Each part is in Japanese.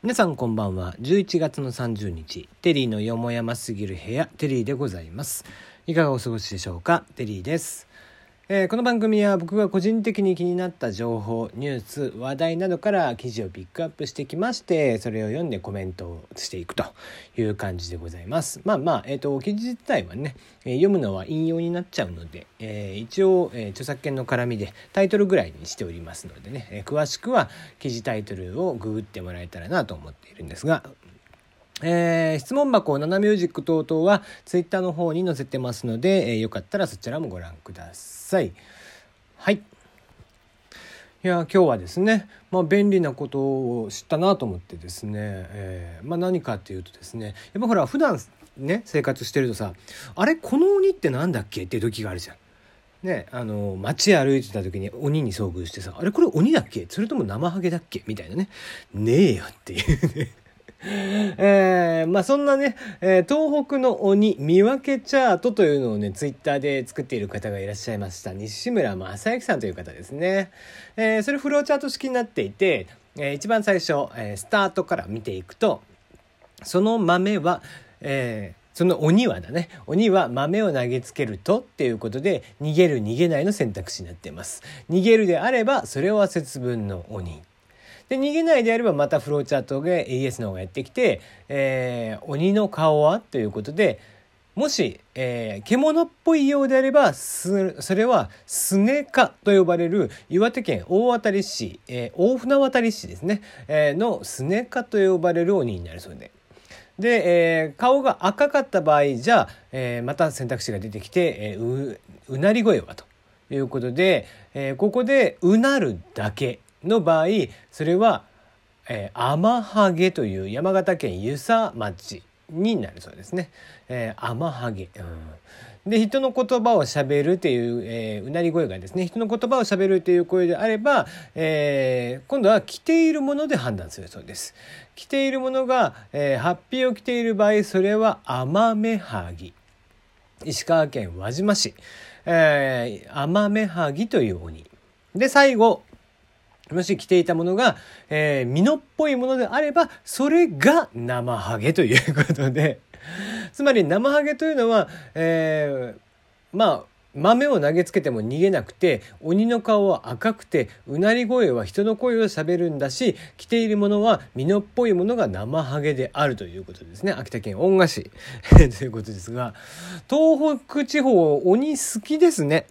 皆さんこんばんは。11月の30日。テリーのよもやますぎる部屋テリーでございます。いかがお過ごしでしょうか？テリーです。えー、この番組は僕が個人的に気になった情報ニュース話題などから記事をピックアップしてきましてそれを読んでコメントをしていくという感じでございます。まあまあ、えーと、記事自体はね、え、読むのは引用になっちゃうので、えー、一応、え著作権の絡みでタイトルぐらいにしておりますのでね、え詳しくは記事タイトルをググってもらえたらなと思っているんですがえー、質問箱、ナナミュージック等々はツイッターの方に載せてますので、えー、よかったらそちらもご覧ください。はい。いや、今日はですね、まあ便利なことを知ったなと思ってですね、えー、まあ何かっていうとですね、やっぱほら普段ね、生活してるとさ、あれこの鬼ってなんだっけ？って時があるじゃん。ね、あの街歩いてた時に鬼に遭遇してさ「あれこれ鬼だっけ？それとも生ハゲだっけ?」みたいなね「ねえよ」っていうね えー、まあそんなね、えー、東北の鬼見分けチャートというのをね、ツイッターで作っている方がいらっしゃいました。西村正幸さんという方ですね。えー、それフローチャート式になっていて、えー、一番最初、えー、スタートから見ていくと、その豆は、えー、その鬼はだね。鬼は豆を投げつけるとっていうことで、逃げる逃げないの選択肢になっています。逃げるであれば、それは節分の鬼。で、逃げないであればまたフローチャートで AS の方がやってきて、えー、鬼の顔はということで、もし、えー、獣っぽいようであれば、それは、スネカと呼ばれる岩手県大渡市、えー、大船渡市ですね、えー、のスネカと呼ばれる鬼になるそうで。で、えー、顔が赤かった場合じゃあ、え、また選択肢が出てきて、えー、うなり声はということで、えー、ここでうなるだけの場合それは、えー、天ハゲという山形県遊佐町になるそうですね。えー、天ハゲ。うん、で人の言葉をしゃべるっていう、えー、うなり声がですね人の言葉をしゃべるっていう声であれば、えー、今度は着ているもので判断するそうです。着ているものが、えー、ハッピーを着ている場合それは天目はぎ。石川県輪島市、えー、天目はぎという鬼。で最後もし着ていたものが、えー、身のっぽいものであれば、それが生ハゲということで、つまり生ハゲというのは、えー、まあ、豆を投げつけても逃げなくて、鬼の顔は赤くて、うなり声は人の声を喋るんだし、着ているものは身のっぽいものが生ハゲであるということですね。秋田県恩賀市 ということですが、東北地方鬼好きですね。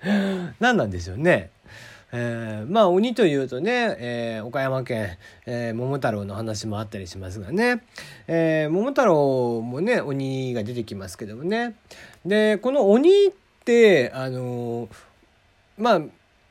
何なんでしょうね。えー、まあ鬼というとね、えー、岡山県、えー、桃太郎の話もあったりしますがね、えー、桃太郎もね鬼が出てきますけどもね。でこの鬼ってあのまあ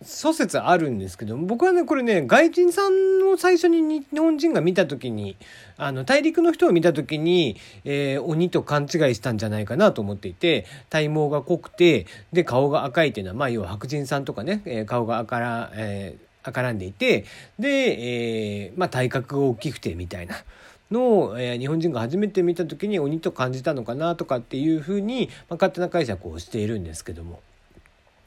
諸説あるんですけど僕はねこれね外人さんを最初に日本人が見た時にあの大陸の人を見た時に、えー、鬼と勘違いしたんじゃないかなと思っていて体毛が濃くてで顔が赤いっていうのはまあ要は白人さんとかね、えー、顔が赤ら、えー、赤らんでいてで、えー、まあ体格が大きくてみたいな。のを、えー、日本人が初めて見た時に鬼と感じたのかなとかっていうふうに、まあ、勝手な解釈をしているんですけども。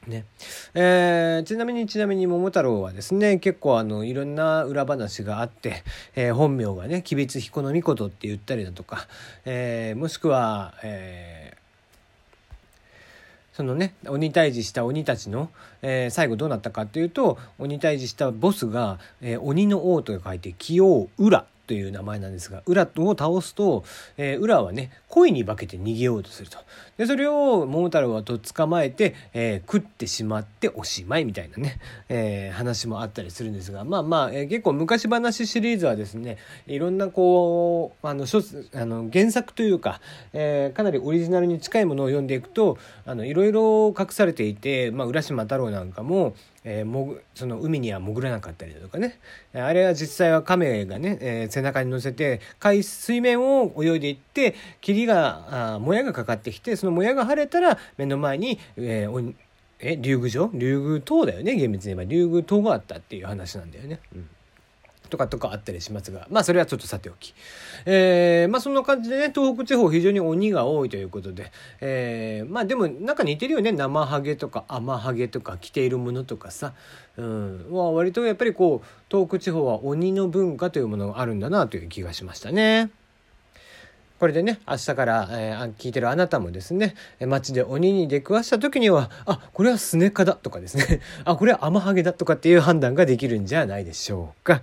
ね。えー、ちなみにちなみに桃太郎はですね結構あのいろんな裏話があって、えー、本名がね吉備彦命って言ったりだとか、えー、もしくは、えそのね鬼退治した鬼たちの、え最後どうなったかっていうと鬼退治したボスが、え鬼の王と書いて清王浦という名前なんですが、ウラを倒すと、えー、ウラはね、恋に化けて逃げようとすると。で、それを桃太郎はと捕まえて、えー、食ってしまっておしまいみたいなね、えー、話もあったりするんですが、まあまあ、えー、結構昔話シリーズはですね、いろんなこう、あの、あの原作というか、えー、かなりオリジナルに近いものを読んでいくと、あの、いろいろ隠されていて、まあ、浦島太郎なんかも、えー、もその海には潜らなかったりだとかね。あれは実際は亀がね、えー、背中に乗せて海水面を泳いでいって霧があもやがかかってきてそのもやが晴れたら目の前に、えー、え竜宮城？竜宮島だよね厳密に言えば。竜宮島があったっていう話なんだよね。うん。とかとかあったりしますが、まあそれはちょっとさておき。えー、まあそんな感じでね、東北地方非常に鬼が多いということで、えー、まあでもなんか似てるよね、生ハゲとか甘ハゲとか着ているものとかさ、うん、まあ割とやっぱりこう、東北地方は鬼の文化というものがあるんだなという気がしましたね。これでね明日から、えー、聞いてるあなたもですね街で鬼に出くわした時にはあこれはスネカだとかですね あこれはアマハゲだとかっていう判断ができるんじゃないでしょうか。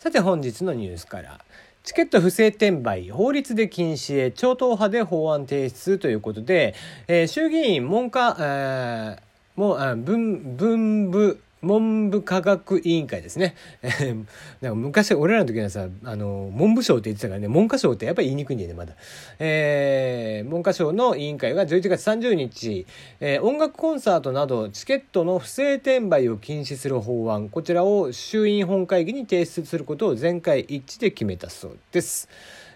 さて本日のニュースから。チケット不正転売法律で禁止へ超党派で法案提出ということで、えー、衆議院文科、えー、もう文文部文部科学委員会ですね。なんか昔、俺らの時はさ、あの、文部省って言ってたからね、文科省ってやっぱり言いにくいんだよね、まだ。えー、文科省の委員会が11月30日、えー、音楽コンサートなどチケットの不正転売を禁止する法案、こちらを衆院本会議に提出することを全会一致で決めたそうです。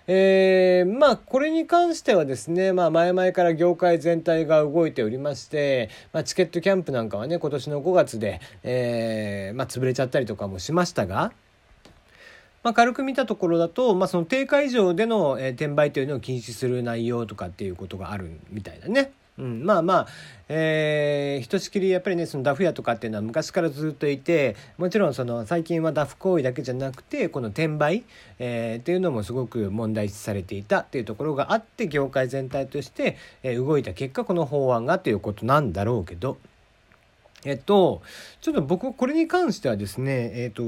えー、まあこれに関してはですね、まあ、前々から業界全体が動いておりまして、まあ、チケットキャンプなんかはね今年の5月で、えーまあ、潰れちゃったりとかもしましたが。まあ、軽く見たところだと、まあ、その定価以上での、え、転売というのを禁止する内容とかっていうことがあるみたいだね。うん、まあまあ、えー、ひとしきりやっぱりねそのダフ屋とかっていうのは昔からずっといてもちろんその最近はダフ行為だけじゃなくてこの転売、えー、っていうのもすごく問題視されていたっていうところがあって業界全体として、えー、動いた結果この法案がということなんだろうけど。えっと、ちょっと僕これに関してはですね、えっと、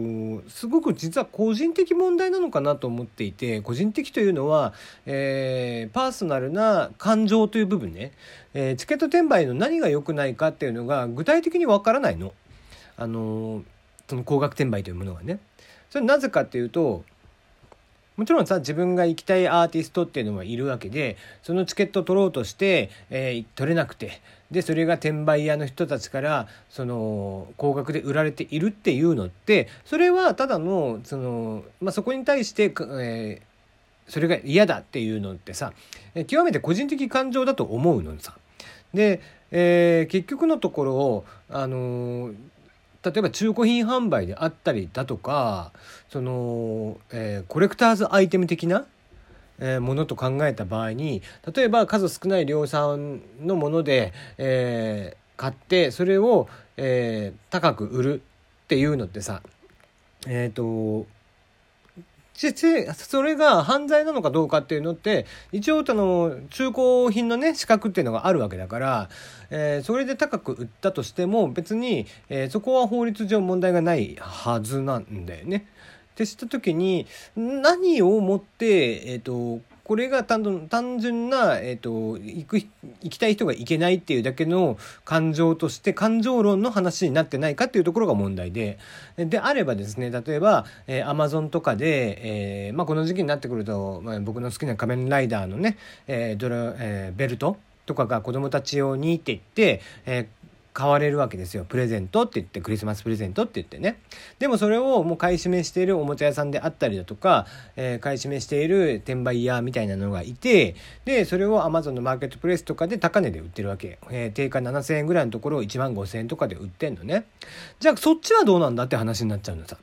すごく実は個人的問題なのかなと思っていて、個人的というのは、えー、パーソナルな感情という部分ね、えー、チケット転売の何が良くないかっていうのが具体的にわからないの。あの、その高額転売というものがね。それなぜかっていうと、もちろんさ自分が行きたいアーティストっていうのはいるわけでそのチケット取ろうとして、えー、取れなくてでそれが転売屋の人たちからその高額で売られているっていうのってそれはただのその、まあ、そこに対して、えー、それが嫌だっていうのってさ極めて個人的感情だと思うのさ。で、えー、結局のところあのー例えば中古品販売であったりだとかその、えー、コレクターズアイテム的な、えー、ものと考えた場合に例えば数少ない量産のもので、えー、買ってそれを、えー、高く売るっていうのってさえっ、ー、とそれが犯罪なのかどうかっていうのって一応あの中古品のね資格っていうのがあるわけだから、えー、それで高く売ったとしても別に、えー、そこは法律上問題がないはずなんだよね。ってした時に何をもって、えーとこれが単純な、えーと、行く行きたい人が行けないっていうだけの感情として感情論の話になってないかっていうところが問題で。であればですね例えば、えー、Amazon とかで、えーまあ、この時期になってくると、まあ、僕の好きな仮面ライダーのね、えードラえー、ベルトとかが子供たち用にって言って、え、買われるわけですよ。プレゼントって言って、クリスマスプレゼントって言ってね。でもそれをもう買い占めしているおもちゃ屋さんであったりだとか、えー、買い占めしている転売屋みたいなのがいて、で、それを Amazon のマーケットプレイスとかで高値で売ってるわけ。えー、定価7000円ぐらいのところを1万5000円とかで売ってんのね。じゃあそっちはどうなんだって話になっちゃうのさ。だ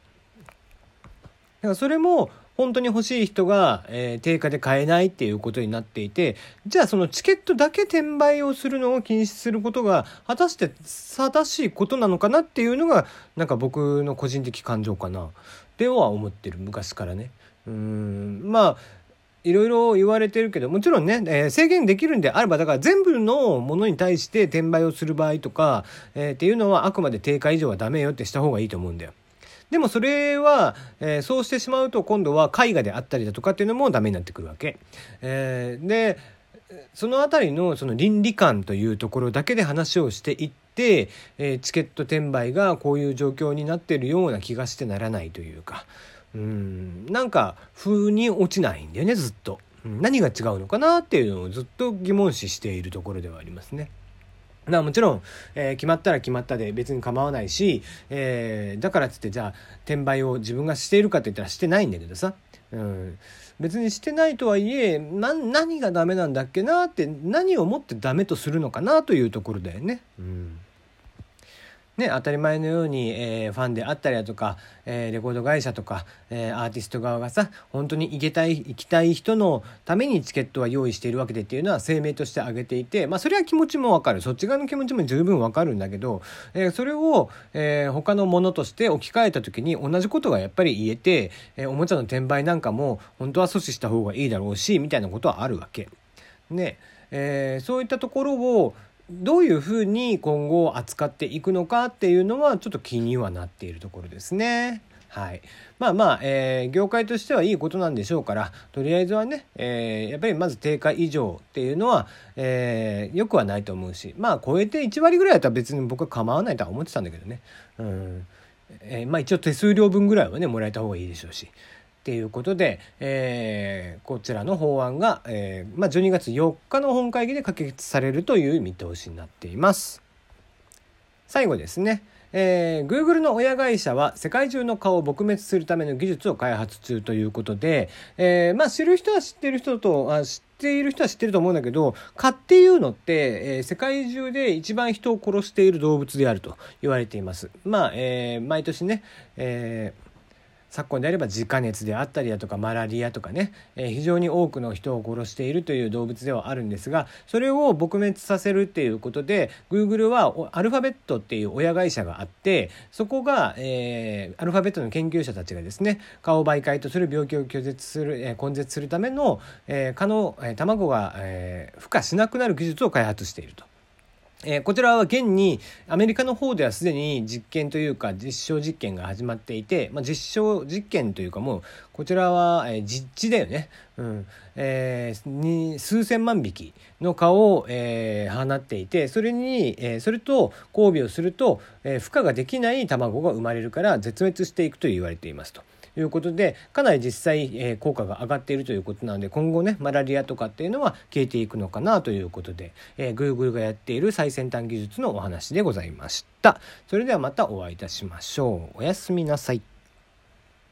からそれも本当に欲しい人が、えー、定価で買えないっていうことになっていてじゃあそのチケットだけ転売をするのを禁止することが果たして正しいことなのかなっていうのがなんか僕の個人的感情かなでは思ってる昔からね。うんまあいろいろ言われてるけどもちろんね、えー、制限できるんであればだから全部のものに対して転売をする場合とか、えー、っていうのはあくまで定価以上はダメよってした方がいいと思うんだよ。でもそれは、えー、そうしてしまうと今度は絵画であったりだとかっていうのもダメになってくるわけ。えー、でその辺りのその倫理観というところだけで話をしていって、えー、チケット転売がこういう状況になってるような気がしてならないというかうんなんか風に落ちないんだよねずっと。何が違うのかなっていうのをずっと疑問視しているところではありますね。なもちろん、えー、決まったら決まったで別に構わないし、えー、だからっつってじゃあ転売を自分がしているかって言ったらしてないんだけどさ、うん、別にしてないとはいえ何がダメなんだっけなって何をもってダメとするのかなというところだよね。うん。ね、当たり前のように、えー、ファンであったりだとか、えー、レコード会社とか、えー、アーティスト側がさ本当に行けたい行きたい人のためにチケットは用意しているわけでっていうのは声明として挙げていて、まあ、それは気持ちもわかるそっち側の気持ちも十分わかるんだけど、え、それを、えー、他のものとして置き換えた時に同じことがやっぱり言えて、え、おもちゃの転売なんかも本当は阻止した方がいいだろうしみたいなことはあるわけ。ねえー、そういったところをどういうふうに今後扱っていくのかっていうのはちょっと気にはなっているところですね。はい、まあまあ、えー、業界としてはいいことなんでしょうからとりあえずはね、えー、やっぱりまず定価以上っていうのは、えー、よくはないと思うしまあ超えて1割ぐらいだったら別に僕は構わないとは思ってたんだけどね、うんえー、まあ一応手数料分ぐらいはねもらえた方がいいでしょうし。っていうことで、えー、こちらの法案が、えーまあ、12月4日の本会議で可決されるという見通しになっています。最後ですね。えー、Google の親会社は世界中の顔を撲滅するための技術を開発中ということで、えー、まあ知る人は知ってる人とあ知っている人は知ってると思うんだけど蚊っていうのって、えー、世界中で一番人を殺している動物であると言われています。まあ、えー、毎年ね、えー昨今であれば自家熱であったりだとかマラリアとかね、えー、非常に多くの人を殺しているという動物ではあるんですがそれを撲滅させるっていうことで Google はアルファベットっていう親会社があってそこが、えー、アルファベットの研究者たちがですね蚊を媒介とする病気を拒絶する、えー、根絶するための、えー、蚊の、え、卵が、えー、孵化しなくなる技術を開発していると。え、こちらは現にアメリカの方ではすでに実験というか実証実験が始まっていて、まあ、実証実験というかもうこちらは、え、実地だよね、うんえー、に数千万匹の蚊を、えー、放っていてそれに、えー、それと交尾をすると、えー、孵化ができない卵が生まれるから絶滅していくと言われていますと。ということでかなり実際、えー、効果が上がっているということなので今後ねマラリアとかっていうのは消えていくのかなということで、えー、Google がやっている最先端技術のお話でございました。それではまたお会いいたしましょう。おやすみなさい。